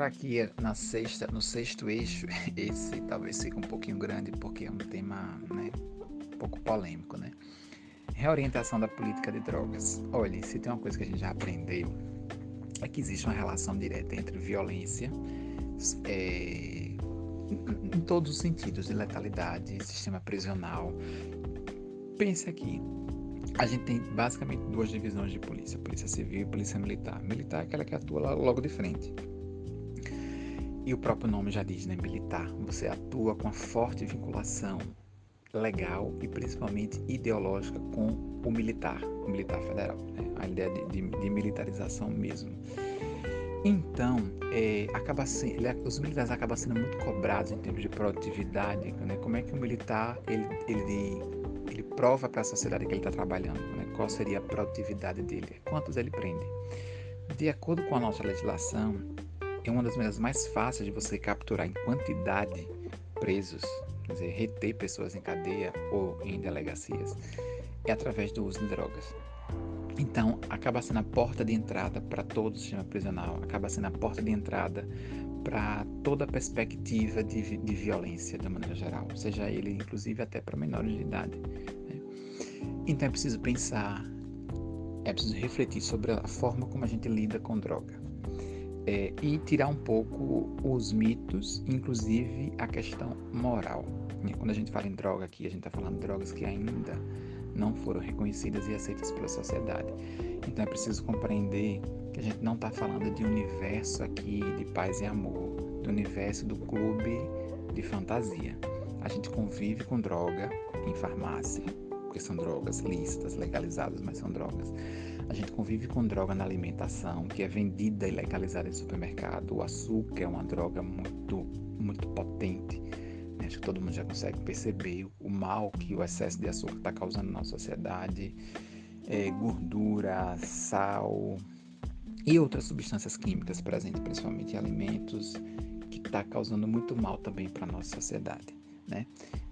entrar aqui na sexta, no sexto eixo, esse talvez fique um pouquinho grande porque é um tema né, um pouco polêmico, né? Reorientação da política de drogas. Olha, se tem uma coisa que a gente já aprendeu, é que existe uma relação direta entre violência, é, em todos os sentidos, de letalidade, sistema prisional. Pense aqui, a gente tem basicamente duas divisões de polícia: polícia civil e polícia militar. Militar é aquela que atua logo de frente. E o próprio nome já diz, né? Militar. Você atua com a forte vinculação legal e principalmente ideológica com o militar, o militar federal, né? a ideia de, de, de, militarização mesmo. Então, é, acaba sendo, ele, os militares acabam sendo muito cobrados em termos de produtividade, né? Como é que o militar ele, ele, ele prova para a sociedade que ele está trabalhando, né? Qual seria a produtividade dele? Quantos ele prende? De acordo com a nossa legislação, é uma das maneiras mais fáceis de você capturar em quantidade presos quer dizer, reter pessoas em cadeia ou em delegacias, é através do uso de drogas. Então, acaba sendo a porta de entrada para todo o sistema prisional, acaba sendo a porta de entrada para toda a perspectiva de, de violência, de maneira geral, seja ele inclusive até para menores de idade. Né? Então, é preciso pensar, é preciso refletir sobre a forma como a gente lida com droga é, e tirar um pouco os mitos, inclusive a questão moral. E quando a gente fala em droga aqui, a gente está falando de drogas que ainda não foram reconhecidas e aceitas pela sociedade. Então é preciso compreender que a gente não está falando de universo aqui de paz e amor, do universo do clube de fantasia. A gente convive com droga em farmácia, porque são drogas lícitas, legalizadas, mas são drogas. A gente convive com droga na alimentação, que é vendida e legalizada em supermercado. O açúcar é uma droga muito, muito potente. Né? Acho que todo mundo já consegue perceber o mal que o excesso de açúcar está causando na sociedade. É, gordura, sal e outras substâncias químicas presentes principalmente em alimentos, que está causando muito mal também para a nossa sociedade. Né?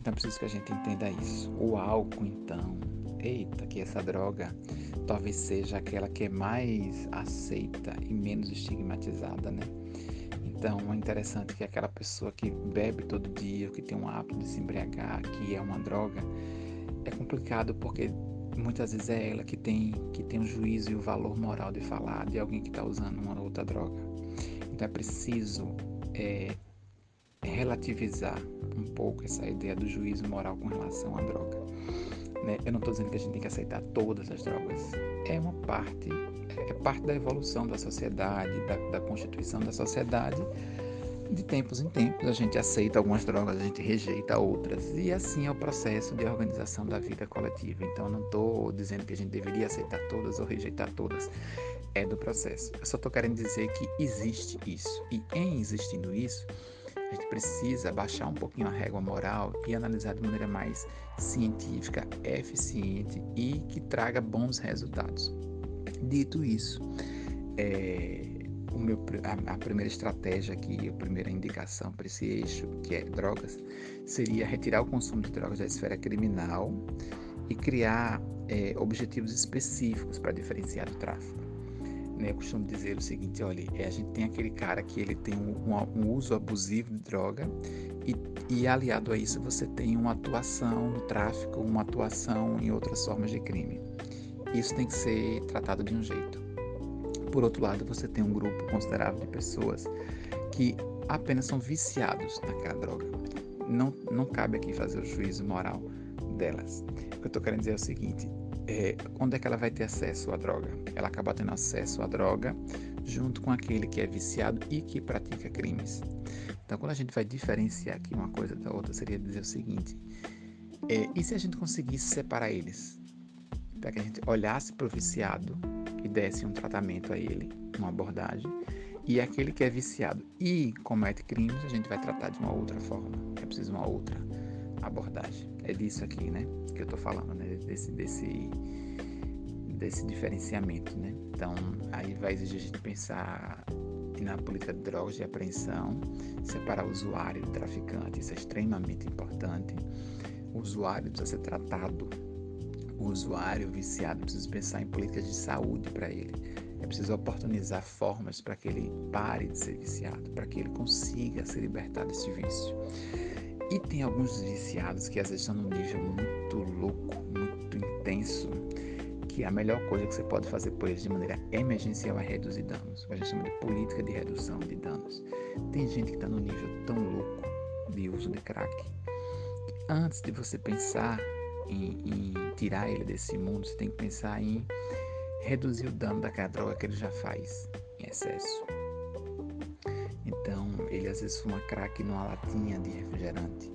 Então é preciso que a gente entenda isso. O álcool, então, eita, que essa droga talvez seja aquela que é mais aceita e menos estigmatizada, né? Então é interessante que aquela pessoa que bebe todo dia, que tem um hábito de se embriagar, que é uma droga, é complicado porque muitas vezes é ela que tem que tem o juízo e o valor moral de falar de alguém que está usando uma outra droga. Então é preciso é, relativizar um pouco essa ideia do juízo moral com relação à droga. Né? Eu não estou dizendo que a gente tem que aceitar todas as drogas. É uma parte, é parte da evolução da sociedade, da, da constituição da sociedade. De tempos em tempos a gente aceita algumas drogas, a gente rejeita outras. E assim é o processo de organização da vida coletiva. Então não estou dizendo que a gente deveria aceitar todas ou rejeitar todas. É do processo. Eu só estou querendo dizer que existe isso. E em existindo isso, a gente precisa baixar um pouquinho a régua moral e analisar de maneira mais científica, eficiente e que traga bons resultados. Dito isso, é, meu, a, a, primeira estratégia aqui, a primeira indicação para esse eixo, que é drogas, seria retirar o consumo de drogas da esfera criminal e criar é, objetivos específicos para diferenciar do tráfico né, eu costumo dizer o seguinte, olha, é, a gente tem aquele cara que ele tem um, um, uso abusivo de droga e, e, aliado a isso você tem uma atuação no tráfico, uma atuação em outras formas de crime. Isso tem que ser tratado de um jeito. Por outro lado, você tem um grupo considerável de pessoas que apenas são viciados naquela droga. Não, não cabe aqui fazer o juízo moral delas. O que eu estou querendo dizer é o seguinte: é, é que ela vai ter acesso à droga? Ela acaba tendo acesso à droga junto com aquele que é viciado e que pratica crimes. Então, quando a gente vai diferenciar aqui uma coisa da outra, seria dizer o seguinte: é, e se a gente conseguisse separar eles? Para que a gente olhasse para o viciado e desse um tratamento a ele, uma abordagem, e aquele que é viciado e comete crimes, a gente vai tratar de uma outra forma. É preciso uma outra abordagem. É disso aqui, né, que eu estou falando, né, desse, desse, desse diferenciamento, né. Então, aí vai exigir a gente pensar na política de drogas de apreensão, separar o usuário do traficante, isso é extremamente importante. O usuário precisa ser tratado, o usuário viciado precisa pensar em políticas de saúde para ele. É preciso oportunizar formas para que ele pare de ser viciado, para que ele consiga se libertar desse vício. E tem alguns viciados que às vezes estão num nível muito louco, muito intenso, que a melhor coisa que você pode fazer por eles de maneira emergencial é reduzir danos. A gente chama de política de redução de danos. Tem gente que está num nível tão louco de uso de crack que antes de você pensar em, em tirar ele desse mundo, você tem que pensar em reduzir o dano daquela droga que ele já faz em excesso. Às vezes fuma crack numa latinha de refrigerante.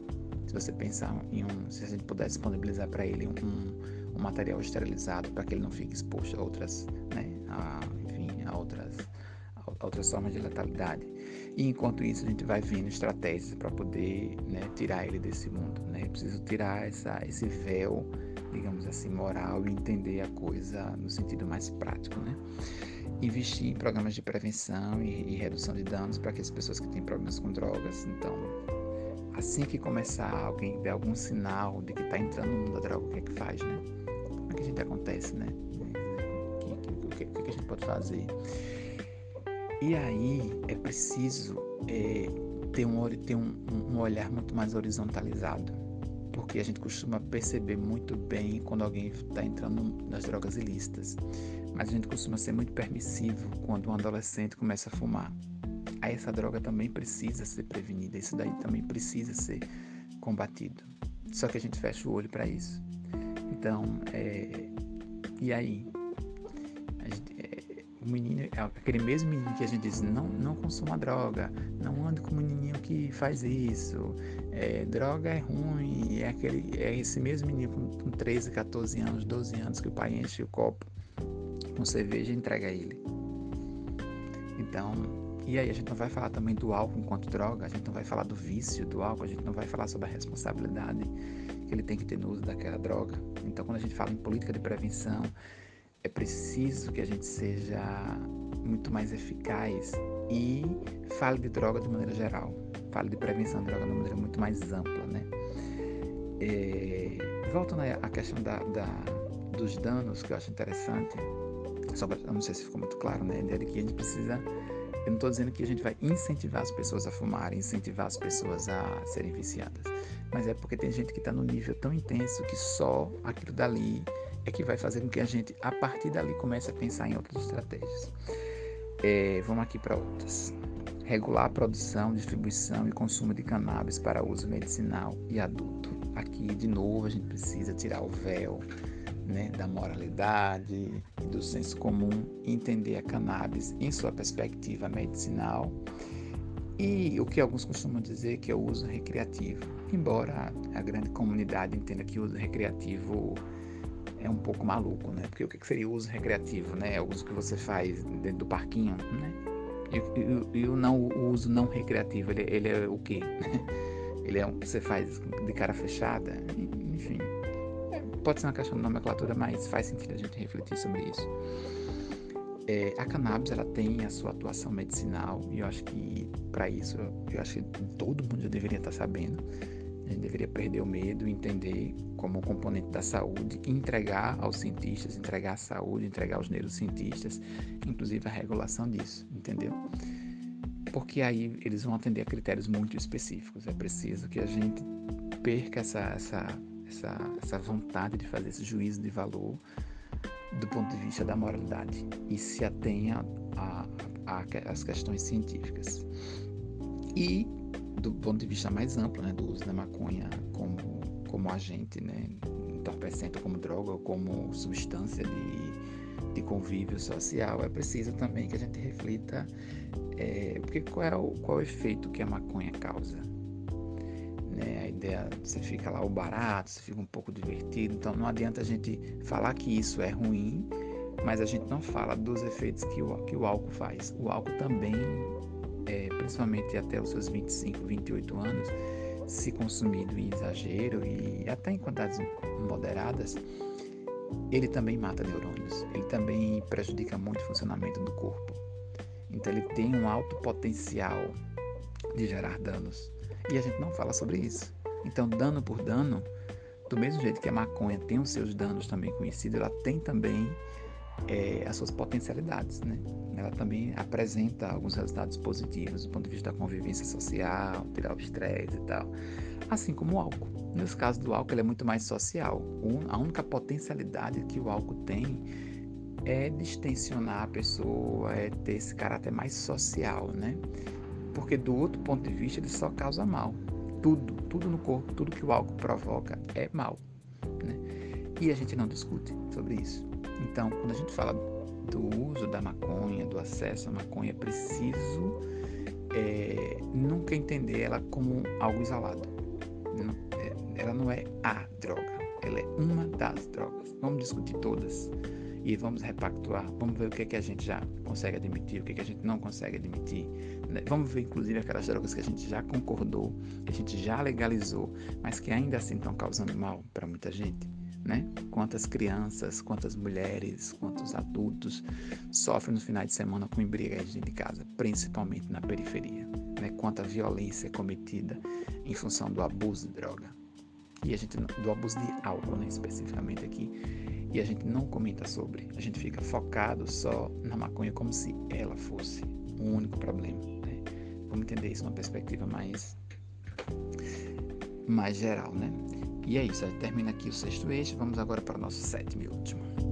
Se você pensar em um, se a gente pudesse disponibilizar para ele um, um, material esterilizado para que ele não fique exposto a outras, né, a, enfim, a outras, a outras formas de letalidade. E enquanto isso, a gente vai vendo estratégias para poder né, tirar ele desse mundo. Né? preciso tirar essa, esse véu, digamos assim, moral e entender a coisa no sentido mais prático. Né? Investir em programas de prevenção e, e redução de danos para que as pessoas que têm problemas com drogas, então, assim que começar alguém ver algum sinal de que está entrando no mundo da droga, o que é que faz, né? Como é que a gente acontece, né? O que, que, que a gente pode fazer? E aí é preciso é, ter, um, ter um, um olhar muito mais horizontalizado, porque a gente costuma perceber muito bem quando alguém está entrando nas drogas ilícitas, mas a gente costuma ser muito permissivo quando um adolescente começa a fumar. Aí essa droga também precisa ser prevenida, isso daí também precisa ser combatido. Só que a gente fecha o olho para isso. Então, é, e aí? o menino, é aquele mesmo menino que a gente diz, não, não consuma droga, não ande com o menininho que faz isso, é, droga é ruim, é, aquele, é esse mesmo menino com, com 13, 14 anos, 12 anos que o pai enche o copo com cerveja e entrega a ele. Então, e aí a gente não vai falar também do álcool enquanto droga, a gente não vai falar do vício do álcool, a gente não vai falar sobre a responsabilidade que ele tem que ter no uso daquela droga. Então, quando a gente fala em política de prevenção, é preciso que a gente seja muito mais eficaz e fale de droga de maneira geral, fale de prevenção de droga de maneira muito mais ampla, né? É, voltando à questão da, da, dos danos, que eu acho interessante, só pra, não sei se ficou muito claro, né? A ideia de que a gente precisa. Eu não estou dizendo que a gente vai incentivar as pessoas a fumarem, incentivar as pessoas a serem viciadas, mas é porque tem gente que está no nível tão intenso que só aquilo dali é que vai fazer com que a gente, a partir dali, comece a pensar em outras estratégias. É, vamos aqui para outras. Regular a produção, distribuição e consumo de cannabis para uso medicinal e adulto. Aqui, de novo, a gente precisa tirar o véu né, da moralidade do senso comum entender a cannabis em sua perspectiva medicinal e o que alguns costumam dizer que é o uso recreativo, embora a grande comunidade entenda que o uso recreativo é um pouco maluco, né? Porque o que seria o uso recreativo, né? É o uso que você faz dentro do parquinho, né? E, o, não, o uso não recreativo, ele, ele é o quê? ele é um que você faz de cara fechada, enfim. É, pode ser uma questão de nomenclatura, mas faz sentido a gente refletir sobre isso. É, a cannabis ela tem a sua atuação medicinal e eu acho que para isso eu acho que todo mundo já deveria estar sabendo a gente deveria perder o medo, entender como componente da saúde, entregar aos cientistas, entregar a saúde, entregar aos neurocientistas, inclusive a regulação disso, entendeu? Porque aí eles vão atender a critérios muito específicos. É preciso que a gente perca essa, essa, essa, essa vontade de fazer esse juízo de valor do ponto de vista da moralidade e se atenha às questões científicas. E do ponto de vista mais amplo, né, do uso da maconha como, como agente, né, entorpecente, como droga ou como substância de, de convívio social, é preciso também que a gente reflita é, porque qual é, o, qual é o efeito que a maconha causa. Né? A ideia, você fica lá o barato, você fica um pouco divertido, então não adianta a gente falar que isso é ruim, mas a gente não fala dos efeitos que o, que o álcool faz. O álcool também é, principalmente até os seus 25, 28 anos, se consumido em exagero e até em quantidades moderadas, ele também mata neurônios, ele também prejudica muito o funcionamento do corpo. Então ele tem um alto potencial de gerar danos. E a gente não fala sobre isso. Então, dano por dano, do mesmo jeito que a maconha tem os seus danos também conhecidos, ela tem também é, as suas potencialidades, né? Ela também apresenta alguns resultados positivos do ponto de vista da convivência social, tirar o estresse e tal. Assim como o álcool. Nesse caso do álcool, ele é muito mais social. A única potencialidade que o álcool tem é distensionar a pessoa, é ter esse caráter mais social, né? Porque do outro ponto de vista, ele só causa mal. Tudo, tudo no corpo, tudo que o álcool provoca é mal. Né? E a gente não discute sobre isso. Então, quando a gente fala do uso da maconha, do acesso à maconha, é preciso é, nunca entender ela como algo isolado. É, ela não é a droga, ela é uma das drogas. Vamos discutir todas e vamos repactuar, vamos ver o que, é que a gente já consegue admitir, o que, é que a gente não consegue admitir. Né? Vamos ver, inclusive, aquelas drogas que a gente já concordou, que a gente já legalizou, mas que ainda assim estão causando mal para muita gente. Né? Quantas crianças, quantas mulheres, quantos adultos sofrem no final de semana com embriaguez dentro de casa, principalmente na periferia. Né? Quanta violência é cometida em função do abuso de droga. E a gente, do abuso de álcool, né, especificamente aqui e a gente não comenta sobre. A gente fica focado só na maconha como se ela fosse o único problema. Né? Vamos entender isso numa perspectiva mais, mais geral, né? E é isso, termina aqui o sexto eixo. Vamos agora para o nosso sétimo e último.